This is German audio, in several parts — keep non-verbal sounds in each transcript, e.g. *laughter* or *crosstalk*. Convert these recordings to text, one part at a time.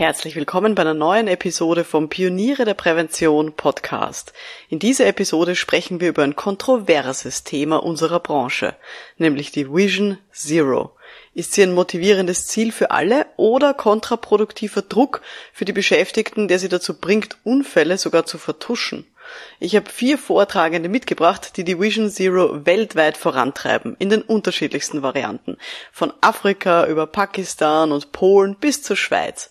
Herzlich willkommen bei einer neuen Episode vom Pioniere der Prävention Podcast. In dieser Episode sprechen wir über ein kontroverses Thema unserer Branche, nämlich die Vision Zero. Ist sie ein motivierendes Ziel für alle oder kontraproduktiver Druck für die Beschäftigten, der sie dazu bringt, Unfälle sogar zu vertuschen? Ich habe vier Vortragende mitgebracht, die die Vision Zero weltweit vorantreiben, in den unterschiedlichsten Varianten. Von Afrika über Pakistan und Polen bis zur Schweiz.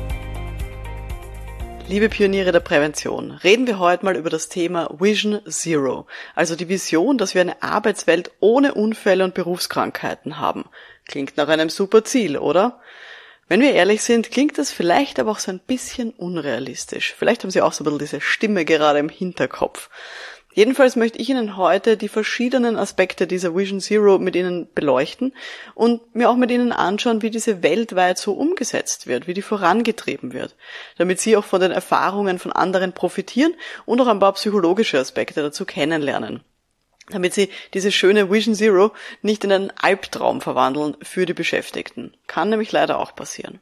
Liebe Pioniere der Prävention, reden wir heute mal über das Thema Vision Zero, also die Vision, dass wir eine Arbeitswelt ohne Unfälle und Berufskrankheiten haben. Klingt nach einem super Ziel, oder? Wenn wir ehrlich sind, klingt das vielleicht aber auch so ein bisschen unrealistisch. Vielleicht haben Sie auch so ein bisschen diese Stimme gerade im Hinterkopf. Jedenfalls möchte ich Ihnen heute die verschiedenen Aspekte dieser Vision Zero mit Ihnen beleuchten und mir auch mit Ihnen anschauen, wie diese weltweit so umgesetzt wird, wie die vorangetrieben wird, damit Sie auch von den Erfahrungen von anderen profitieren und auch ein paar psychologische Aspekte dazu kennenlernen damit sie diese schöne Vision Zero nicht in einen Albtraum verwandeln für die Beschäftigten. Kann nämlich leider auch passieren.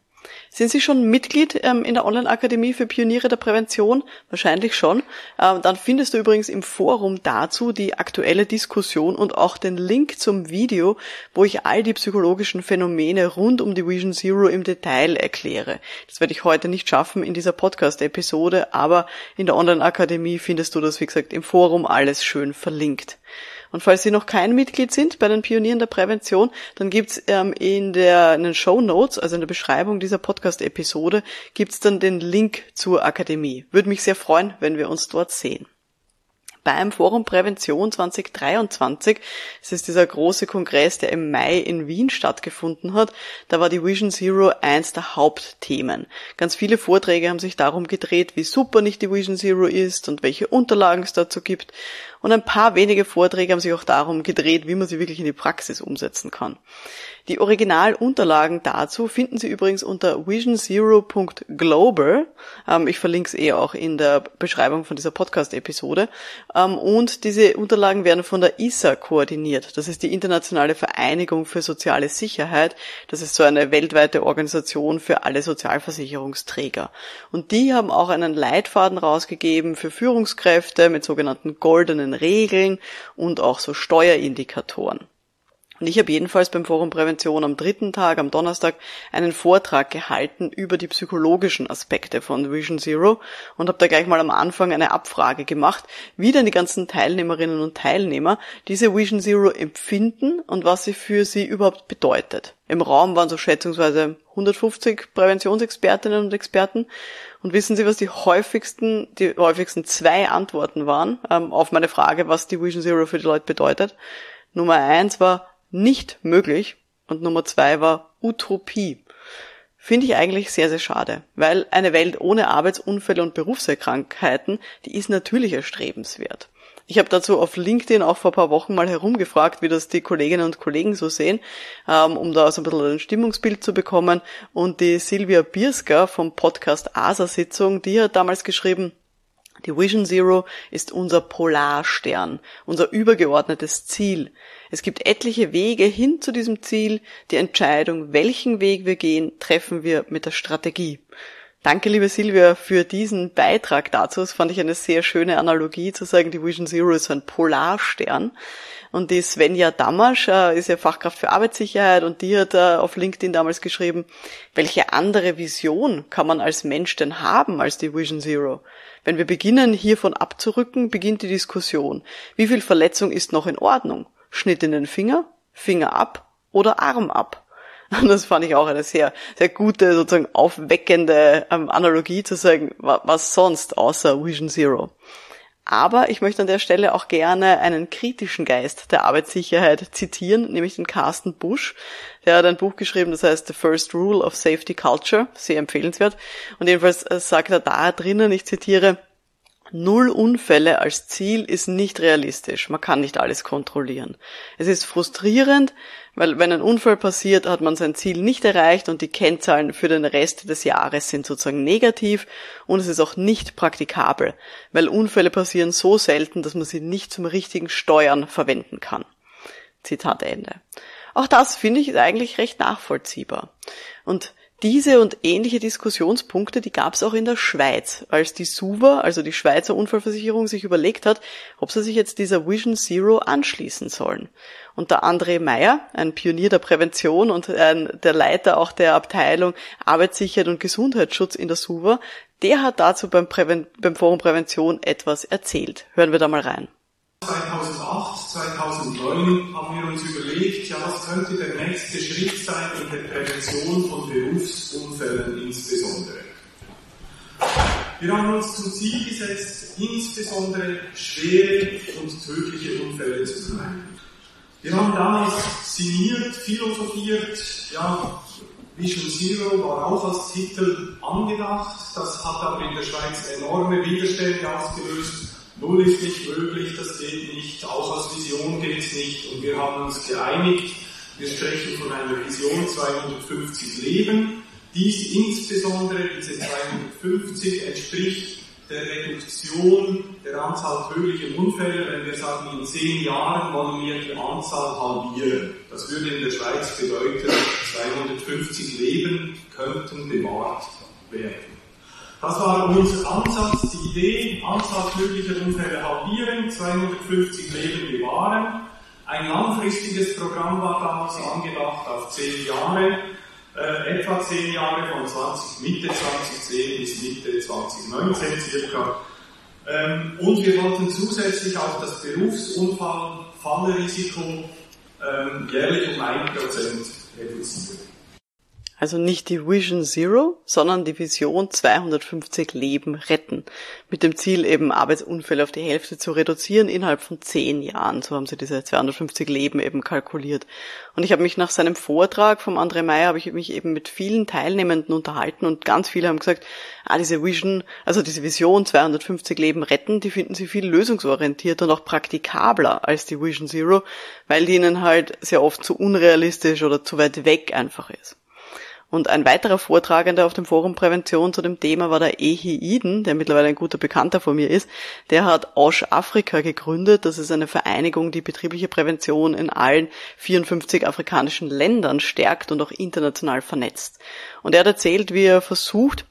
Sind Sie schon Mitglied ähm, in der Online-Akademie für Pioniere der Prävention? Wahrscheinlich schon. Ähm, dann findest du übrigens im Forum dazu die aktuelle Diskussion und auch den Link zum Video, wo ich all die psychologischen Phänomene rund um die Vision Zero im Detail erkläre. Das werde ich heute nicht schaffen in dieser Podcast-Episode, aber in der Online-Akademie findest du das, wie gesagt, im Forum alles schön verlinkt. Und falls Sie noch kein Mitglied sind bei den Pionieren der Prävention, dann gibt's ähm, in, in den Show Notes, also in der Beschreibung dieser Podcast-Episode, gibt's dann den Link zur Akademie. Würde mich sehr freuen, wenn wir uns dort sehen beim Forum Prävention 2023. Es ist dieser große Kongress, der im Mai in Wien stattgefunden hat. Da war die Vision Zero eins der Hauptthemen. Ganz viele Vorträge haben sich darum gedreht, wie super nicht die Vision Zero ist und welche Unterlagen es dazu gibt. Und ein paar wenige Vorträge haben sich auch darum gedreht, wie man sie wirklich in die Praxis umsetzen kann. Die Originalunterlagen dazu finden Sie übrigens unter visionsero.global. Ähm, ich verlinke es eh auch in der Beschreibung von dieser Podcast-Episode. Ähm, und diese Unterlagen werden von der ISA koordiniert. Das ist die Internationale Vereinigung für soziale Sicherheit. Das ist so eine weltweite Organisation für alle Sozialversicherungsträger. Und die haben auch einen Leitfaden rausgegeben für Führungskräfte mit sogenannten goldenen Regeln und auch so Steuerindikatoren. Und ich habe jedenfalls beim Forum Prävention am dritten Tag, am Donnerstag, einen Vortrag gehalten über die psychologischen Aspekte von Vision Zero und habe da gleich mal am Anfang eine Abfrage gemacht, wie denn die ganzen Teilnehmerinnen und Teilnehmer diese Vision Zero empfinden und was sie für sie überhaupt bedeutet. Im Raum waren so schätzungsweise 150 Präventionsexpertinnen und Experten. Und wissen Sie, was die häufigsten, die häufigsten zwei Antworten waren ähm, auf meine Frage, was die Vision Zero für die Leute bedeutet? Nummer eins war nicht möglich und Nummer zwei war Utopie. Finde ich eigentlich sehr, sehr schade, weil eine Welt ohne Arbeitsunfälle und Berufserkrankheiten, die ist natürlich erstrebenswert. Ich habe dazu auf LinkedIn auch vor paar Wochen mal herumgefragt, wie das die Kolleginnen und Kollegen so sehen, ähm, um da so ein bisschen ein Stimmungsbild zu bekommen. Und die Silvia Bierska vom Podcast ASA-Sitzung, die hat damals geschrieben, die Vision Zero ist unser Polarstern, unser übergeordnetes Ziel. Es gibt etliche Wege hin zu diesem Ziel. Die Entscheidung, welchen Weg wir gehen, treffen wir mit der Strategie. Danke, liebe Silvia, für diesen Beitrag dazu. Das fand ich eine sehr schöne Analogie zu sagen, die Vision Zero ist ein Polarstern. Und die Svenja Damasch äh, ist ja Fachkraft für Arbeitssicherheit und die hat äh, auf LinkedIn damals geschrieben, welche andere Vision kann man als Mensch denn haben als die Vision Zero? Wenn wir beginnen, hiervon abzurücken, beginnt die Diskussion. Wie viel Verletzung ist noch in Ordnung? Schnitt in den Finger, Finger ab oder Arm ab? Und *laughs* das fand ich auch eine sehr, sehr gute, sozusagen aufweckende ähm, Analogie zu sagen, was sonst außer Vision Zero. Aber ich möchte an der Stelle auch gerne einen kritischen Geist der Arbeitssicherheit zitieren, nämlich den Carsten Busch. Der hat ein Buch geschrieben, das heißt The First Rule of Safety Culture, sehr empfehlenswert. Und jedenfalls äh, sagt er da drinnen, ich zitiere, Null Unfälle als Ziel ist nicht realistisch. Man kann nicht alles kontrollieren. Es ist frustrierend, weil wenn ein Unfall passiert, hat man sein Ziel nicht erreicht und die Kennzahlen für den Rest des Jahres sind sozusagen negativ und es ist auch nicht praktikabel, weil Unfälle passieren so selten, dass man sie nicht zum richtigen Steuern verwenden kann. Zitat Ende. Auch das finde ich eigentlich recht nachvollziehbar. Und diese und ähnliche Diskussionspunkte, die gab es auch in der Schweiz, als die SUVA, also die Schweizer Unfallversicherung, sich überlegt hat, ob sie sich jetzt dieser Vision Zero anschließen sollen. Und der André Meyer, ein Pionier der Prävention und ein, der Leiter auch der Abteilung Arbeitssicherheit und Gesundheitsschutz in der SUVA, der hat dazu beim, Präven beim Forum Prävention etwas erzählt. Hören wir da mal rein. 2008, 2009 haben wir uns überlegt, ja, was könnte der nächste Schritt sein in der Prävention von Berufsunfällen insbesondere. Wir haben uns zum Ziel gesetzt, insbesondere schwere und tödliche Unfälle zu vermeiden. Wir haben damals sinniert, philosophiert, ja, Vision Zero war auch als Titel angedacht, das hat aber in der Schweiz enorme Widerstände ausgelöst Null ist nicht möglich, das geht nicht, auch als Vision geht es nicht. Und wir haben uns geeinigt, wir sprechen von einer Vision 250 Leben. Dies insbesondere, diese 250, entspricht der Reduktion der Anzahl tödlicher Unfälle, wenn wir sagen, in zehn Jahren wollen wir die Anzahl halbieren. Das würde in der Schweiz bedeuten, 250 Leben könnten bewahrt werden. Das war unser Ansatz, die Idee, Anzahl tödlicher Unfälle halbieren, 250 Leben bewahren. Ein langfristiges Programm war damals angedacht auf zehn Jahre, äh, etwa zehn Jahre von 20, Mitte 2010 bis Mitte 2019 circa. Ähm, und wir wollten zusätzlich auch das Berufsunfallfallrisiko ähm, jährlich um 1% reduzieren. Also nicht die Vision Zero, sondern die Vision 250 Leben retten. Mit dem Ziel eben Arbeitsunfälle auf die Hälfte zu reduzieren innerhalb von zehn Jahren. So haben sie diese 250 Leben eben kalkuliert. Und ich habe mich nach seinem Vortrag vom André Meyer, habe ich mich eben mit vielen Teilnehmenden unterhalten und ganz viele haben gesagt, ah, diese Vision, also diese Vision 250 Leben retten, die finden sie viel lösungsorientierter und auch praktikabler als die Vision Zero, weil die ihnen halt sehr oft zu unrealistisch oder zu weit weg einfach ist. Und ein weiterer Vortragender auf dem Forum Prävention zu dem Thema war der Ehi Iden, der mittlerweile ein guter Bekannter von mir ist. Der hat Osh Afrika gegründet. Das ist eine Vereinigung, die betriebliche Prävention in allen 54 afrikanischen Ländern stärkt und auch international vernetzt. Und er hat erzählt, wie er versucht,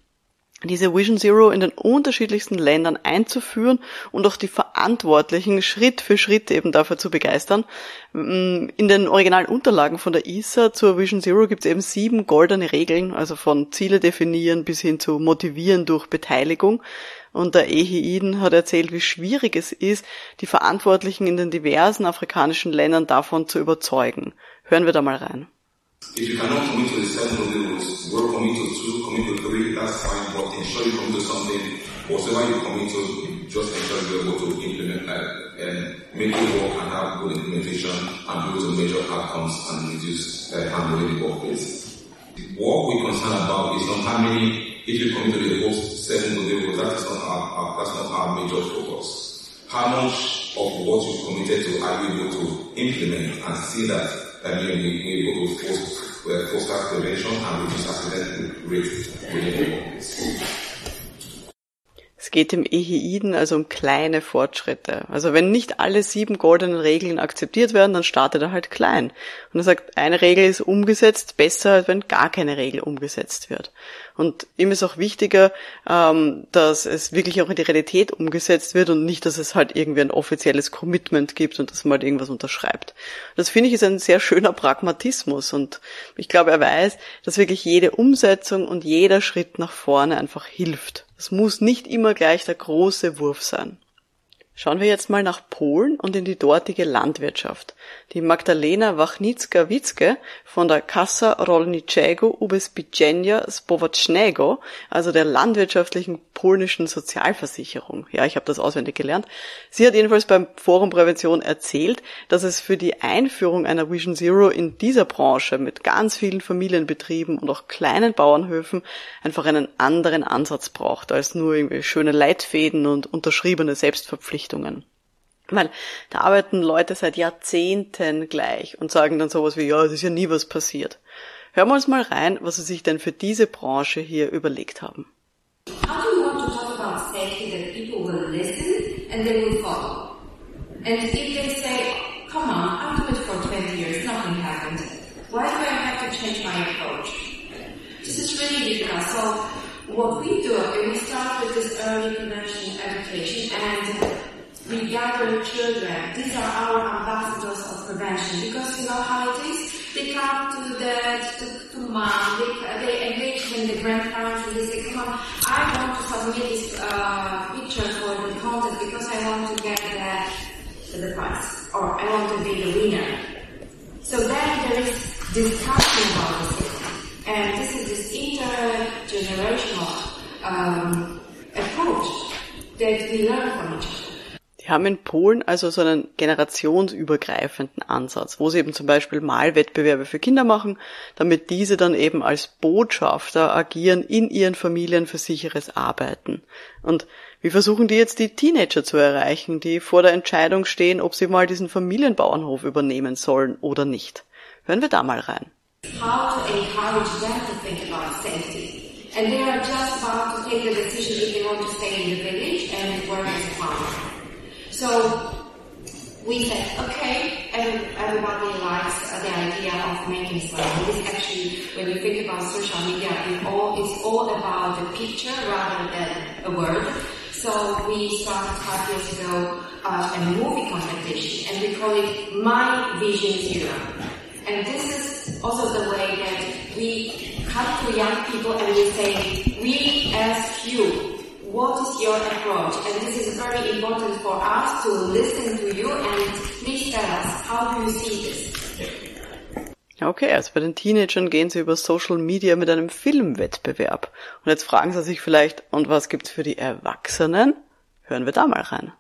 diese Vision Zero in den unterschiedlichsten Ländern einzuführen und auch die Verantwortlichen Schritt für Schritt eben dafür zu begeistern. Mm, in den originalen Unterlagen von der ISA zur Vision Zero gibt es eben sieben goldene Regeln, also von Ziele definieren bis hin zu motivieren durch Beteiligung. Und der Ehiiden hat erzählt, wie schwierig es ist, die Verantwortlichen in den diversen afrikanischen Ländern davon zu überzeugen. Hören wir da mal rein. If you cannot commit to the seven of the rules, well commit to two, commit to three, that's fine, but ensure you commit to something, whatever you commit to, just ensure you're able to implement that and make it work and have good implementation and be able to measure outcomes and reduce uh, handling the workplace. What we're concerned about is not how many, if you commit to the whole seven of the that is not our, our, that's not our major focus. How much of what you've committed to are you able to implement and see that then we, we able to the cost of prevention and which is activated with within the. Es geht im Eheiden also um kleine Fortschritte. Also wenn nicht alle sieben goldenen Regeln akzeptiert werden, dann startet er halt klein. Und er sagt, eine Regel ist umgesetzt, besser als wenn gar keine Regel umgesetzt wird. Und ihm ist auch wichtiger, ähm, dass es wirklich auch in die Realität umgesetzt wird und nicht, dass es halt irgendwie ein offizielles Commitment gibt und dass man halt irgendwas unterschreibt. Das finde ich ist ein sehr schöner Pragmatismus und ich glaube, er weiß, dass wirklich jede Umsetzung und jeder Schritt nach vorne einfach hilft. Es muss nicht immer gleich der große Wurf sein. Schauen wir jetzt mal nach Polen und in die dortige Landwirtschaft. Die Magdalena Wachnicka-Witzke von der Kassa Rolniczego Ubezpieczenia Społecznego, also der landwirtschaftlichen polnischen Sozialversicherung. Ja, ich habe das auswendig gelernt. Sie hat jedenfalls beim Forum Prävention erzählt, dass es für die Einführung einer Vision Zero in dieser Branche mit ganz vielen Familienbetrieben und auch kleinen Bauernhöfen einfach einen anderen Ansatz braucht als nur irgendwie schöne Leitfäden und unterschriebene Selbstverpflichtungen. Verpflichtungen. Weil da arbeiten Leute seit Jahrzehnten gleich und sagen dann sowas wie, ja, es ist ja nie was passiert. Hören wir uns mal rein, was sie sich denn für diese Branche hier überlegt haben. How do you want to talk about safety that people will listen and they will follow? And if they say, come on, I've done it for 20 years, nothing happened. Why do is we start with this early prevention education and we gather children. These are our ambassadors of prevention because you know how it is. They come to the to, to mom. They, they engage in the grandparents and they say, "Come on, I want to submit this uh, picture for the contest because I want to get the the prize or I want to be the winner." So then there is discussion about this, and this is this intergenerational um, approach that we learn from each other. Die haben in Polen also so einen generationsübergreifenden Ansatz, wo sie eben zum Beispiel Malwettbewerbe für Kinder machen, damit diese dann eben als Botschafter agieren in ihren Familien für sicheres Arbeiten. Und wie versuchen die jetzt die Teenager zu erreichen, die vor der Entscheidung stehen, ob sie mal diesen Familienbauernhof übernehmen sollen oder nicht? Hören wir da mal rein. To encourage them to think about safety. And they are just So we said, okay, everybody likes the idea of making slide. It is actually, when you think about social media, it all, it's all about the picture rather than a word. So we started five years ago uh, a movie competition, and we call it My Vision Zero. And this is also the way that we come to young people and we say, we ask you, what is your approach? And this is very important for us to listen to you and please tell us, how do you see this? Okay, also bei den Teenagern gehen sie über Social Media mit einem Filmwettbewerb. Und jetzt fragen sie sich vielleicht, und was gibt's für die Erwachsenen? Hören wir da mal rein.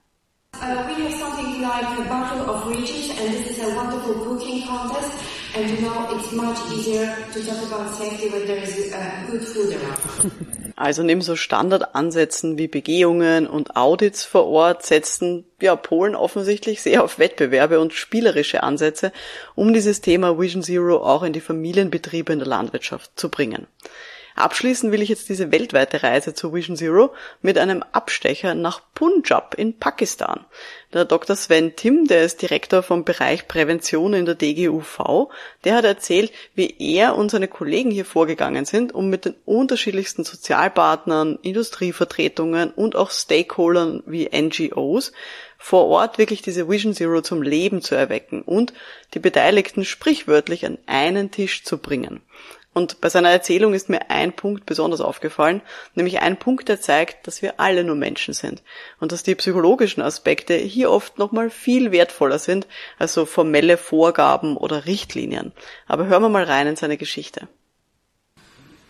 Uh, we have something like a Battle of Regions and this is a wonderful cooking contest and you know it's much easier to talk about safety when there is uh, good food around. *laughs* Also neben so Standardansätzen wie Begehungen und Audits vor Ort setzten ja Polen offensichtlich sehr auf Wettbewerbe und spielerische Ansätze, um dieses Thema Vision Zero auch in die Familienbetriebe in der Landwirtschaft zu bringen. Abschließen will ich jetzt diese weltweite Reise zu Vision Zero mit einem Abstecher nach Punjab in Pakistan. Der Dr. Sven Tim, der ist Direktor vom Bereich Prävention in der DGUV, der hat erzählt, wie er und seine Kollegen hier vorgegangen sind, um mit den unterschiedlichsten Sozialpartnern, Industrievertretungen und auch Stakeholdern wie NGOs vor Ort wirklich diese Vision Zero zum Leben zu erwecken und die Beteiligten sprichwörtlich an einen Tisch zu bringen. Und bei seiner Erzählung ist mir ein Punkt besonders aufgefallen, nämlich ein Punkt, der zeigt, dass wir alle nur Menschen sind und dass die psychologischen Aspekte hier oft nochmal viel wertvoller sind als so formelle Vorgaben oder Richtlinien. Aber hören wir mal rein in seine Geschichte.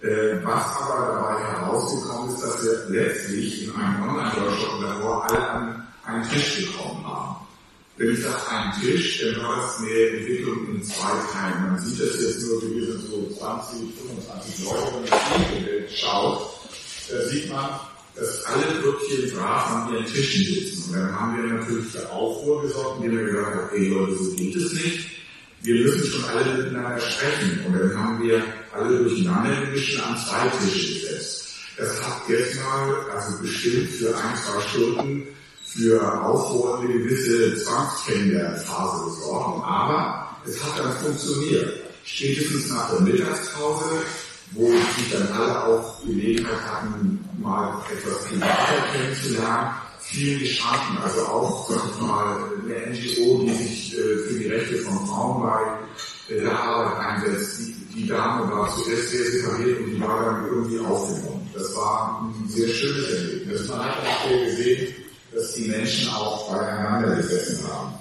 Äh, was aber dabei herausgekommen ist, dass wir letztlich in einem Online-Workshop davor alle an einen Tisch gekommen haben. Wenn ich sage einen Tisch, dann war das eine Entwicklung in zwei Teilen. Man sieht das jetzt nur, wir sind so 20, 25 Leute, wenn man in die Welt schaut, da sieht man, dass alle wirklich brav an ihren Tischen sitzen. Und dann haben wir natürlich für Aufruhr gesorgt, indem wir gesagt haben, okay Leute, so geht es nicht. Wir müssen schon alle miteinander sprechen. Und dann haben wir alle durcheinander gemischt an zwei Tische gesetzt. Das hat jetzt mal, also bestimmt für ein, zwei Stunden für Aufruhr eine gewisse Zwangskennenlernphase gesorgt. Aber es hat dann funktioniert. Spätestens nach der Mittagspause, wo sich dann alle auch Gelegenheit hatten, mal etwas privater kennenzulernen, vielen gestanden. Also auch, sag ich mal, eine NGO, die sich äh, für die Rechte von Frauen bei äh, der Arbeit einsetzt. Die, die Dame war zuerst sehr separiert und die war dann irgendwie aufgenommen. Das war ein sehr schönes Erlebnis. Man hat auch gesehen, dass die Menschen auch beieinander gesessen haben.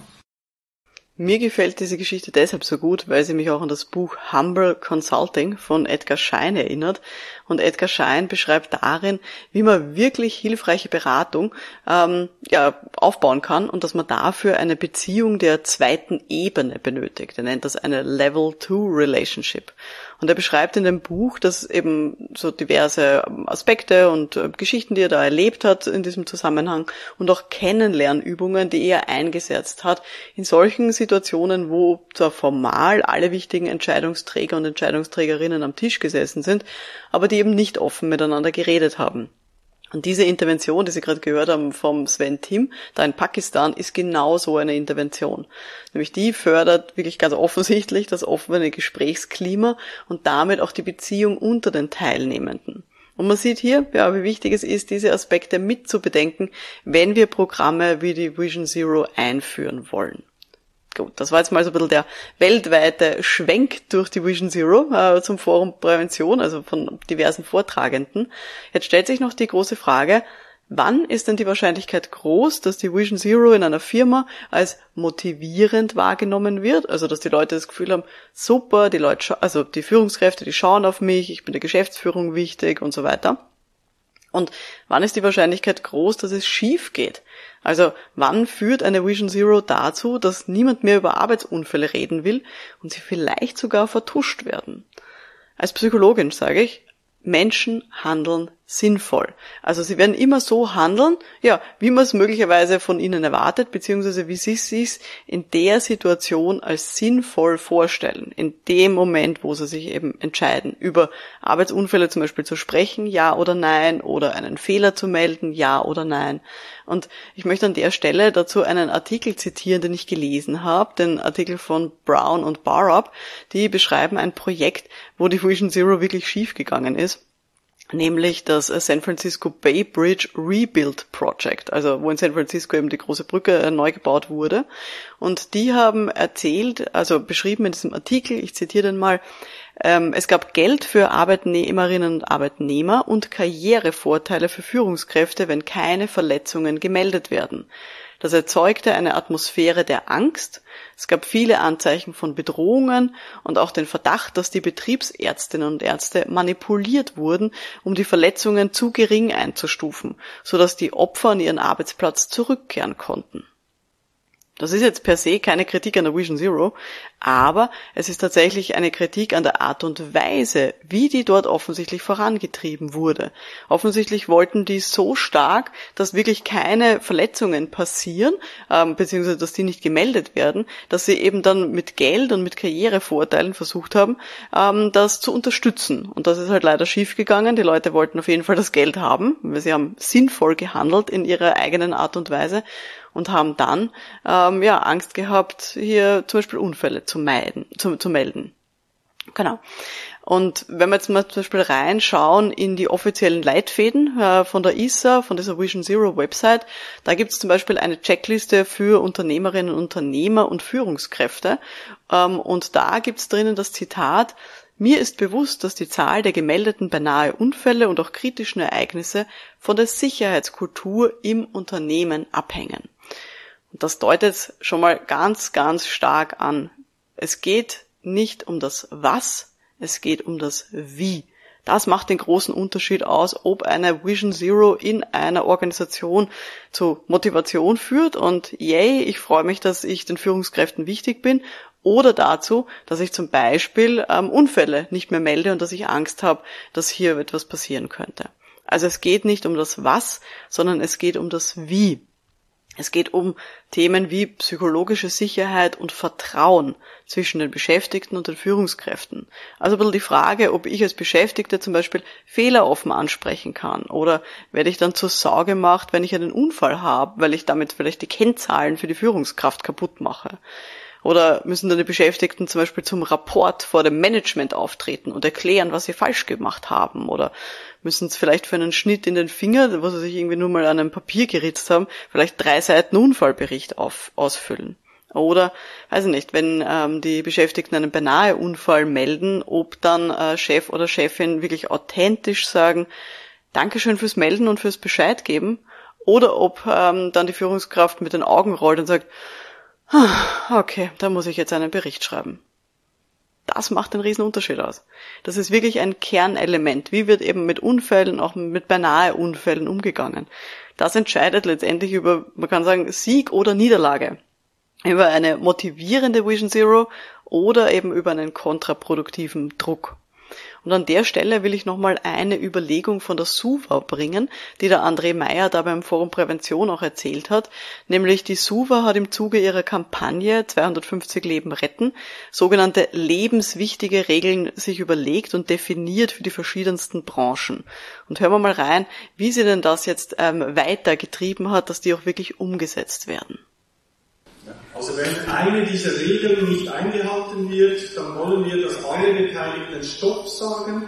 Mir gefällt diese Geschichte deshalb so gut, weil sie mich auch an das Buch Humble Consulting von Edgar Schein erinnert. Und Edgar Schein beschreibt darin, wie man wirklich hilfreiche Beratung ähm, ja, aufbauen kann und dass man dafür eine Beziehung der zweiten Ebene benötigt. Er nennt das eine Level 2 Relationship. Und er beschreibt in dem Buch, dass eben so diverse Aspekte und äh, Geschichten, die er da erlebt hat in diesem Zusammenhang und auch Kennenlernübungen, die er eingesetzt hat, in solchen Situationen, wo zwar formal alle wichtigen Entscheidungsträger und Entscheidungsträgerinnen am Tisch gesessen sind, aber die eben nicht offen miteinander geredet haben. Und diese Intervention, die Sie gerade gehört haben vom Sven Tim, da in Pakistan, ist genau so eine Intervention. Nämlich die fördert wirklich ganz offensichtlich das offene Gesprächsklima und damit auch die Beziehung unter den Teilnehmenden. Und man sieht hier, ja, wie wichtig es ist, diese Aspekte mitzubedenken, wenn wir Programme wie die Vision Zero einführen wollen. Gut, das war jetzt mal so ein bisschen der weltweite Schwenk durch die Vision Zero äh, zum Forum Prävention, also von diversen Vortragenden. Jetzt stellt sich noch die große Frage, wann ist denn die Wahrscheinlichkeit groß, dass die Vision Zero in einer Firma als motivierend wahrgenommen wird? Also, dass die Leute das Gefühl haben, super, die Leute, also die Führungskräfte, die schauen auf mich, ich bin der Geschäftsführung wichtig und so weiter. Und wann ist die Wahrscheinlichkeit groß, dass es schief geht? Also wann führt eine Vision Zero dazu, dass niemand mehr über Arbeitsunfälle reden will und sie vielleicht sogar vertuscht werden? Als Psychologin sage ich, Menschen handeln sinnvoll. Also sie werden immer so handeln, ja, wie man es möglicherweise von ihnen erwartet, beziehungsweise wie sie es sich in der Situation als sinnvoll vorstellen, in dem Moment, wo sie sich eben entscheiden, über Arbeitsunfälle zum Beispiel zu sprechen, ja oder nein, oder einen Fehler zu melden, ja oder nein. Und ich möchte an der Stelle dazu einen Artikel zitieren, den ich gelesen habe, den Artikel von Brown und Barup, die beschreiben ein Projekt, wo die Vision Zero wirklich schiefgegangen ist nämlich das San Francisco Bay Bridge Rebuild Project, also wo in San Francisco eben die große Brücke äh, neu gebaut wurde. Und die haben erzählt, also beschrieben in diesem Artikel, ich zitiere den mal, ähm, es gab Geld für Arbeitnehmerinnen und Arbeitnehmer und Karrierevorteile für Führungskräfte, wenn keine Verletzungen gemeldet werden. Das erzeugte eine Atmosphäre der Angst. Es gab viele Anzeichen von Bedrohungen und auch den Verdacht, dass die Betriebsärztinnen und Ärzte manipuliert wurden, um die Verletzungen zu gering einzustufen, sodass die Opfer an ihren Arbeitsplatz zurückkehren konnten. Das ist jetzt per se keine Kritik an der Vision Zero, aber es ist tatsächlich eine Kritik an der Art und Weise, wie die dort offensichtlich vorangetrieben wurde. Offensichtlich wollten die so stark, dass wirklich keine Verletzungen passieren, ähm, beziehungsweise dass die nicht gemeldet werden, dass sie eben dann mit Geld und mit Karrierevorteilen versucht haben, ähm, das zu unterstützen. Und das ist halt leider schiefgegangen. Die Leute wollten auf jeden Fall das Geld haben, weil sie haben sinnvoll gehandelt in ihrer eigenen Art und Weise und haben dann ähm, ja Angst gehabt, hier zum Beispiel Unfälle zu meiden, zu, zu melden. Genau. Und wenn wir jetzt mal zum Beispiel reinschauen in die offiziellen Leitfäden äh, von der ISA, von dieser Vision Zero Website, da gibt es zum Beispiel eine Checkliste für Unternehmerinnen und Unternehmer und Führungskräfte. Ähm, und da gibt es drinnen das Zitat, mir ist bewusst, dass die Zahl der gemeldeten beinahe Unfälle und auch kritischen Ereignisse von der Sicherheitskultur im Unternehmen abhängen. Und das deutet schon mal ganz, ganz stark an. Es geht nicht um das Was, es geht um das Wie. Das macht den großen Unterschied aus, ob eine Vision Zero in einer Organisation zu Motivation führt und yay, ich freue mich, dass ich den Führungskräften wichtig bin oder dazu, dass ich zum Beispiel ähm, Unfälle nicht mehr melde und dass ich Angst habe, dass hier etwas passieren könnte. Also es geht nicht um das Was, sondern es geht um das Wie. Es geht um Themen wie psychologische Sicherheit und Vertrauen zwischen den Beschäftigten und den Führungskräften. Also ein bisschen die Frage, ob ich als Beschäftigte zum Beispiel Fehler offen ansprechen kann oder werde ich dann zur Sau gemacht, wenn ich einen Unfall habe, weil ich damit vielleicht die Kennzahlen für die Führungskraft kaputt mache. Oder müssen dann die Beschäftigten zum Beispiel zum Rapport vor dem Management auftreten und erklären, was sie falsch gemacht haben? Oder müssen es vielleicht für einen Schnitt in den Finger, wo sie sich irgendwie nur mal an einem Papier geritzt haben, vielleicht drei Seiten Unfallbericht auf, ausfüllen? Oder, weiß ich nicht, wenn ähm, die Beschäftigten einen beinahe Unfall melden, ob dann äh, Chef oder Chefin wirklich authentisch sagen, Dankeschön fürs Melden und fürs Bescheid geben oder ob ähm, dann die Führungskraft mit den Augen rollt und sagt, okay, da muss ich jetzt einen Bericht schreiben. Das macht einen riesen Unterschied aus. Das ist wirklich ein Kernelement. Wie wird eben mit Unfällen, auch mit beinahe Unfällen umgegangen? Das entscheidet letztendlich über, man kann sagen, Sieg oder Niederlage. Über eine motivierende Vision Zero oder eben über einen kontraproduktiven Druck. Und an der Stelle will ich nochmal eine Überlegung von der SUVA bringen, die der André Meyer da beim Forum Prävention auch erzählt hat. Nämlich die SUVA hat im Zuge ihrer Kampagne 250 Leben retten sogenannte lebenswichtige Regeln sich überlegt und definiert für die verschiedensten Branchen. Und hören wir mal rein, wie sie denn das jetzt ähm, weiter getrieben hat, dass die auch wirklich umgesetzt werden. Also wenn eine dieser Regeln nicht eingehalten wird, dann wollen wir, dass alle Beteiligten Stopp sagen,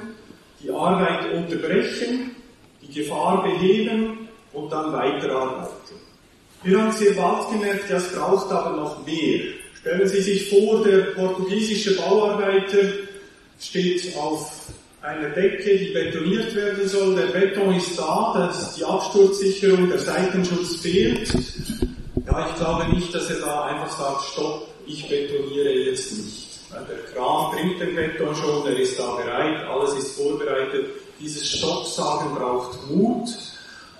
die Arbeit unterbrechen, die Gefahr beheben und dann weiterarbeiten. Wir haben sehr bald gemerkt, ja, es braucht aber noch mehr. Stellen Sie sich vor, der portugiesische Bauarbeiter steht auf einer Decke, die betoniert werden soll. Der Beton ist da, die Absturzsicherung, der Seitenschutz fehlt. Ja, ich glaube nicht, dass er da einfach sagt, stopp, ich betoniere jetzt nicht. Der Kran bringt den Beton schon, er ist da bereit, alles ist vorbereitet. Dieses Stopp-Sagen braucht Mut.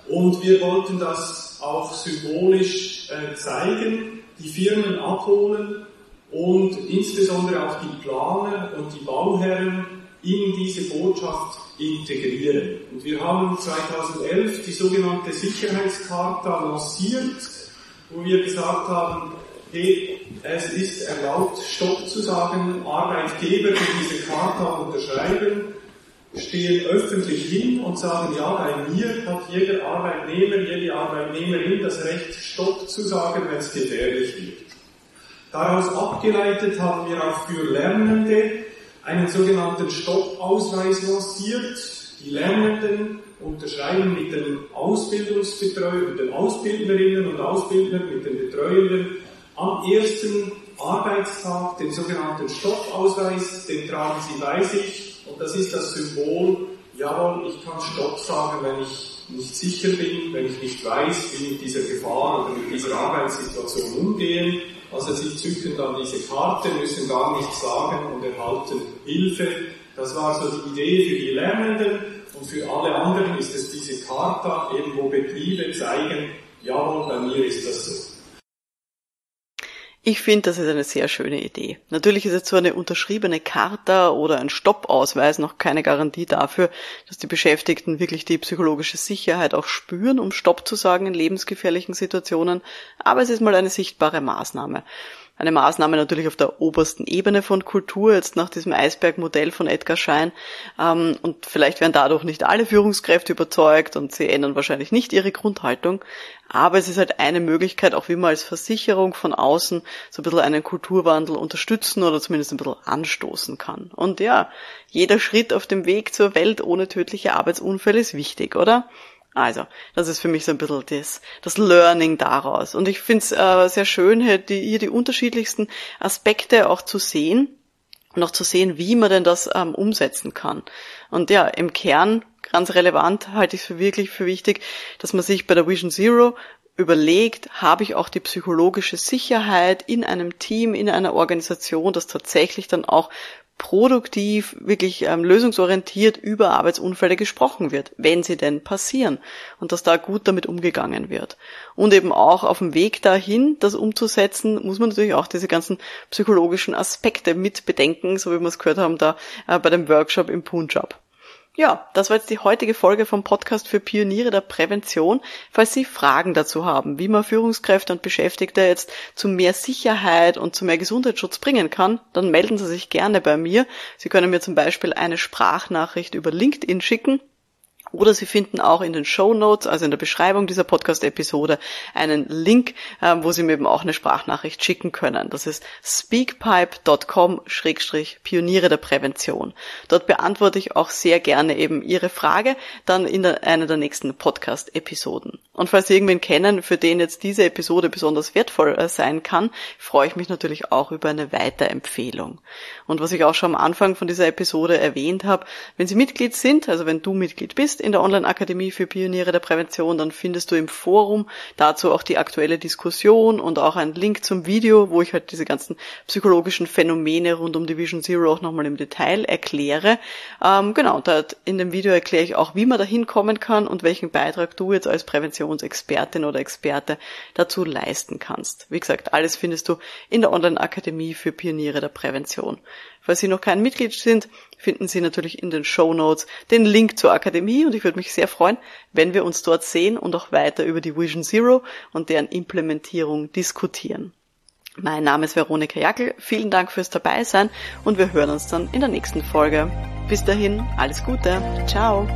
Und wir wollten das auch symbolisch äh, zeigen, die Firmen abholen und insbesondere auch die Planer und die Bauherren in diese Botschaft integrieren. Und wir haben 2011 die sogenannte Sicherheitscharta lanciert, wo wir gesagt haben, hey, es ist erlaubt, Stopp zu sagen, Arbeitgeber, die diese Charta unterschreiben, stehen öffentlich hin und sagen, ja, bei mir hat jeder Arbeitnehmer, jede Arbeitnehmerin das Recht, Stopp zu sagen, wenn es gefährlich wird. Daraus abgeleitet haben wir auch für Lernende einen sogenannten Stoppausweis lanciert. Die Lernenden unterschreiben mit den Ausbildungsbetreuern, mit den Ausbildnerinnen und Ausbildnern, mit den Betreuenden am ersten Arbeitstag den sogenannten Stoppausweis, den tragen sie bei sich und das ist das Symbol, jawohl, ich kann Stopp sagen, wenn ich nicht sicher bin, wenn ich nicht weiß, wie mit dieser Gefahr oder mit dieser Arbeitssituation umgehen. Also sie zücken dann diese Karte, müssen gar nichts sagen und erhalten Hilfe. Das war so die Idee für die Lernenden. Und für alle anderen ist es diese Charta, eben wo Betriebe zeigen, jawohl, bei mir ist das so. Ich finde, das ist eine sehr schöne Idee. Natürlich ist jetzt so eine unterschriebene Charta oder ein Stoppausweis noch keine Garantie dafür, dass die Beschäftigten wirklich die psychologische Sicherheit auch spüren, um Stopp zu sagen in lebensgefährlichen Situationen, aber es ist mal eine sichtbare Maßnahme eine Maßnahme natürlich auf der obersten Ebene von Kultur, jetzt nach diesem Eisbergmodell von Edgar Schein. Ähm, und vielleicht werden dadurch nicht alle Führungskräfte überzeugt und sie ändern wahrscheinlich nicht ihre Grundhaltung. Aber es ist halt eine Möglichkeit, auch wie man als Versicherung von außen so ein bisschen einen Kulturwandel unterstützen oder zumindest ein bisschen anstoßen kann. Und ja, jeder Schritt auf dem Weg zur Welt ohne tödliche Arbeitsunfälle ist wichtig, oder? Also, das ist für mich so ein bisschen das, das Learning daraus. Und ich finde es äh, sehr schön, hier die, hier die unterschiedlichsten Aspekte auch zu sehen und auch zu sehen, wie man denn das ähm, umsetzen kann. Und ja, im Kern, ganz relevant, halte ich es für wirklich für wichtig, dass man sich bei der Vision Zero überlegt, habe ich auch die psychologische Sicherheit in einem Team, in einer Organisation, das tatsächlich dann auch produktiv, wirklich ähm, lösungsorientiert über Arbeitsunfälle gesprochen wird, wenn sie denn passieren und dass da gut damit umgegangen wird. Und eben auch auf dem Weg dahin, das umzusetzen, muss man natürlich auch diese ganzen psychologischen Aspekte mit bedenken, so wie wir es gehört haben da äh, bei dem Workshop im Punjab. Ja, das war jetzt die heutige Folge vom Podcast für Pioniere der Prävention. Falls Sie Fragen dazu haben, wie man Führungskräfte und Beschäftigte jetzt zu mehr Sicherheit und zu mehr Gesundheitsschutz bringen kann, dann melden Sie sich gerne bei mir. Sie können mir zum Beispiel eine Sprachnachricht über LinkedIn schicken oder Sie finden auch in den Show Notes, also in der Beschreibung dieser Podcast-Episode, einen Link, äh, wo Sie mir eben auch eine Sprachnachricht schicken können. Das ist speakpipe.com-pioniere der Prävention. Dort beantworte ich auch sehr gerne eben Ihre Frage dann in einer der nächsten Podcast-Episoden. Und falls Sie irgendwen kennen, für den jetzt diese Episode besonders wertvoll äh, sein kann, freue ich mich natürlich auch über eine Weiterempfehlung. Und was ich auch schon am Anfang von dieser Episode erwähnt habe, wenn Sie Mitglied sind, also wenn du Mitglied bist in der Online-Akademie für Pioniere der Prävention, dann findest du im Forum dazu auch die aktuelle Diskussion und auch einen Link zum Video, wo ich halt diese ganzen psychologischen Phänomene rund um die Vision Zero auch nochmal im Detail erkläre. Ähm, genau, da in dem Video erkläre ich auch, wie man da hinkommen kann und welchen Beitrag du jetzt als Prävention Kommunikationsexpertin oder Experte dazu leisten kannst. Wie gesagt, alles findest du in der Online-Akademie für Pioniere der Prävention. Falls Sie noch kein Mitglied sind, finden Sie natürlich in den Show Notes den Link zur Akademie und ich würde mich sehr freuen, wenn wir uns dort sehen und auch weiter über die Vision Zero und deren Implementierung diskutieren. Mein Name ist Veronika Jackel, vielen Dank fürs Dabeisein und wir hören uns dann in der nächsten Folge. Bis dahin, alles Gute, ciao!